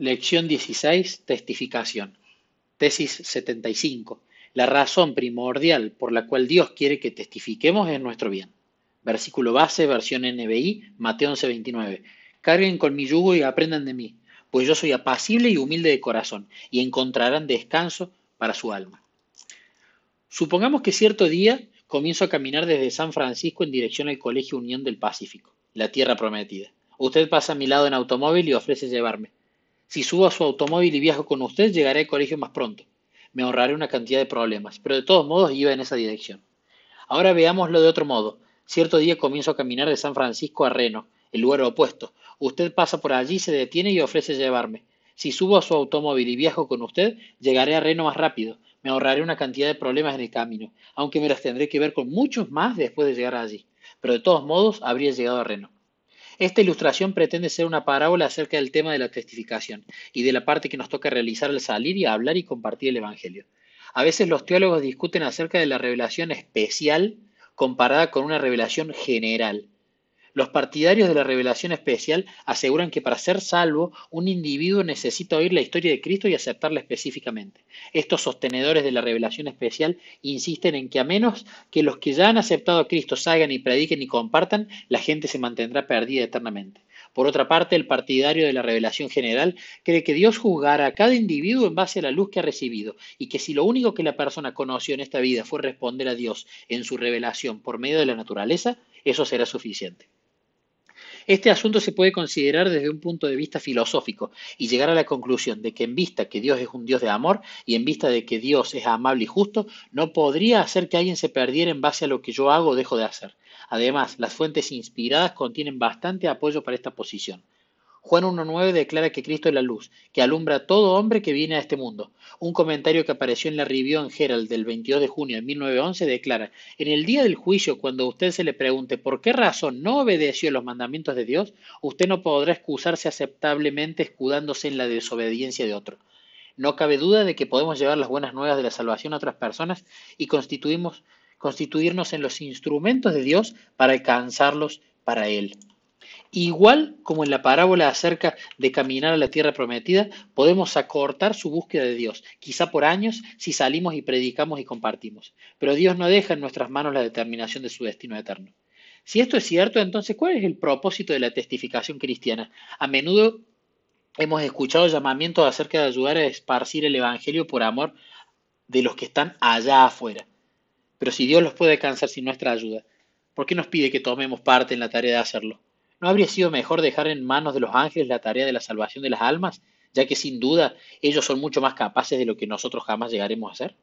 Lección 16. Testificación. Tesis 75. La razón primordial por la cual Dios quiere que testifiquemos es nuestro bien. Versículo base, versión NBI, Mateo 11:29. Carguen con mi yugo y aprendan de mí, pues yo soy apacible y humilde de corazón, y encontrarán descanso para su alma. Supongamos que cierto día comienzo a caminar desde San Francisco en dirección al Colegio Unión del Pacífico, la tierra prometida. Usted pasa a mi lado en automóvil y ofrece llevarme. Si subo a su automóvil y viajo con usted, llegaré al colegio más pronto. Me ahorraré una cantidad de problemas, pero de todos modos iba en esa dirección. Ahora veámoslo de otro modo. Cierto día comienzo a caminar de San Francisco a Reno, el lugar opuesto. Usted pasa por allí, se detiene y ofrece llevarme. Si subo a su automóvil y viajo con usted, llegaré a Reno más rápido. Me ahorraré una cantidad de problemas en el camino, aunque me las tendré que ver con muchos más después de llegar allí. Pero de todos modos, habría llegado a Reno. Esta ilustración pretende ser una parábola acerca del tema de la testificación y de la parte que nos toca realizar al salir y hablar y compartir el Evangelio. A veces los teólogos discuten acerca de la revelación especial comparada con una revelación general. Los partidarios de la revelación especial aseguran que para ser salvo, un individuo necesita oír la historia de Cristo y aceptarla específicamente. Estos sostenedores de la revelación especial insisten en que a menos que los que ya han aceptado a Cristo salgan y prediquen y compartan, la gente se mantendrá perdida eternamente. Por otra parte, el partidario de la revelación general cree que Dios juzgará a cada individuo en base a la luz que ha recibido y que si lo único que la persona conoció en esta vida fue responder a Dios en su revelación por medio de la naturaleza, eso será suficiente. Este asunto se puede considerar desde un punto de vista filosófico y llegar a la conclusión de que en vista que Dios es un Dios de amor y en vista de que Dios es amable y justo, no podría hacer que alguien se perdiera en base a lo que yo hago o dejo de hacer. Además, las fuentes inspiradas contienen bastante apoyo para esta posición. Juan 1.9 declara que Cristo es la luz, que alumbra a todo hombre que viene a este mundo. Un comentario que apareció en la Review en Herald del 22 de junio de 1911 declara, en el día del juicio, cuando usted se le pregunte por qué razón no obedeció los mandamientos de Dios, usted no podrá excusarse aceptablemente escudándose en la desobediencia de otro. No cabe duda de que podemos llevar las buenas nuevas de la salvación a otras personas y constituirnos en los instrumentos de Dios para alcanzarlos para Él. Igual como en la parábola acerca de caminar a la tierra prometida, podemos acortar su búsqueda de Dios, quizá por años si salimos y predicamos y compartimos. Pero Dios no deja en nuestras manos la determinación de su destino eterno. Si esto es cierto, entonces, ¿cuál es el propósito de la testificación cristiana? A menudo hemos escuchado llamamientos acerca de ayudar a esparcir el Evangelio por amor de los que están allá afuera. Pero si Dios los puede alcanzar sin nuestra ayuda, ¿por qué nos pide que tomemos parte en la tarea de hacerlo? ¿No habría sido mejor dejar en manos de los ángeles la tarea de la salvación de las almas, ya que sin duda ellos son mucho más capaces de lo que nosotros jamás llegaremos a ser?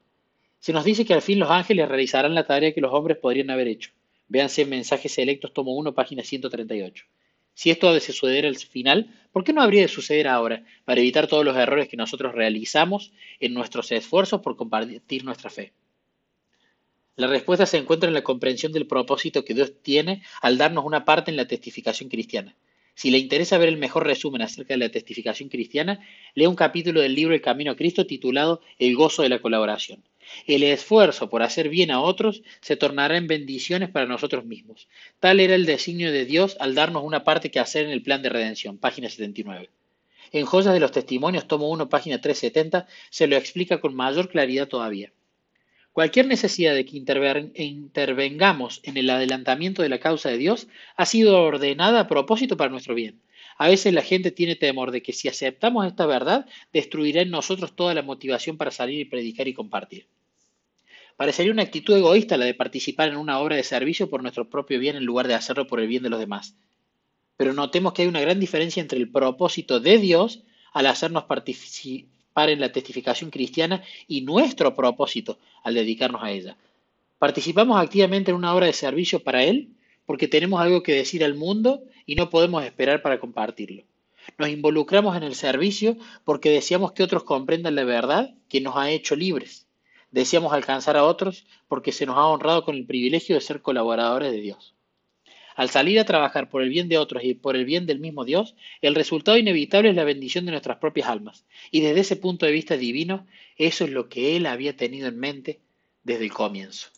Se nos dice que al fin los ángeles realizarán la tarea que los hombres podrían haber hecho. Véanse en Mensajes Selectos, tomo 1, página 138. Si esto ha de suceder al final, ¿por qué no habría de suceder ahora, para evitar todos los errores que nosotros realizamos en nuestros esfuerzos por compartir nuestra fe? La respuesta se encuentra en la comprensión del propósito que Dios tiene al darnos una parte en la testificación cristiana. Si le interesa ver el mejor resumen acerca de la testificación cristiana, lea un capítulo del libro El Camino a Cristo titulado El gozo de la colaboración. El esfuerzo por hacer bien a otros se tornará en bendiciones para nosotros mismos. Tal era el designio de Dios al darnos una parte que hacer en el plan de redención, página 79. En Joyas de los Testimonios, tomo 1, página 370, se lo explica con mayor claridad todavía. Cualquier necesidad de que intervengamos en el adelantamiento de la causa de Dios ha sido ordenada a propósito para nuestro bien. A veces la gente tiene temor de que si aceptamos esta verdad, destruirá en nosotros toda la motivación para salir y predicar y compartir. Parecería una actitud egoísta la de participar en una obra de servicio por nuestro propio bien en lugar de hacerlo por el bien de los demás. Pero notemos que hay una gran diferencia entre el propósito de Dios al hacernos participar en la testificación cristiana y nuestro propósito al dedicarnos a ella. Participamos activamente en una obra de servicio para Él porque tenemos algo que decir al mundo y no podemos esperar para compartirlo. Nos involucramos en el servicio porque deseamos que otros comprendan la verdad que nos ha hecho libres. Deseamos alcanzar a otros porque se nos ha honrado con el privilegio de ser colaboradores de Dios. Al salir a trabajar por el bien de otros y por el bien del mismo Dios, el resultado inevitable es la bendición de nuestras propias almas. Y desde ese punto de vista divino, eso es lo que Él había tenido en mente desde el comienzo.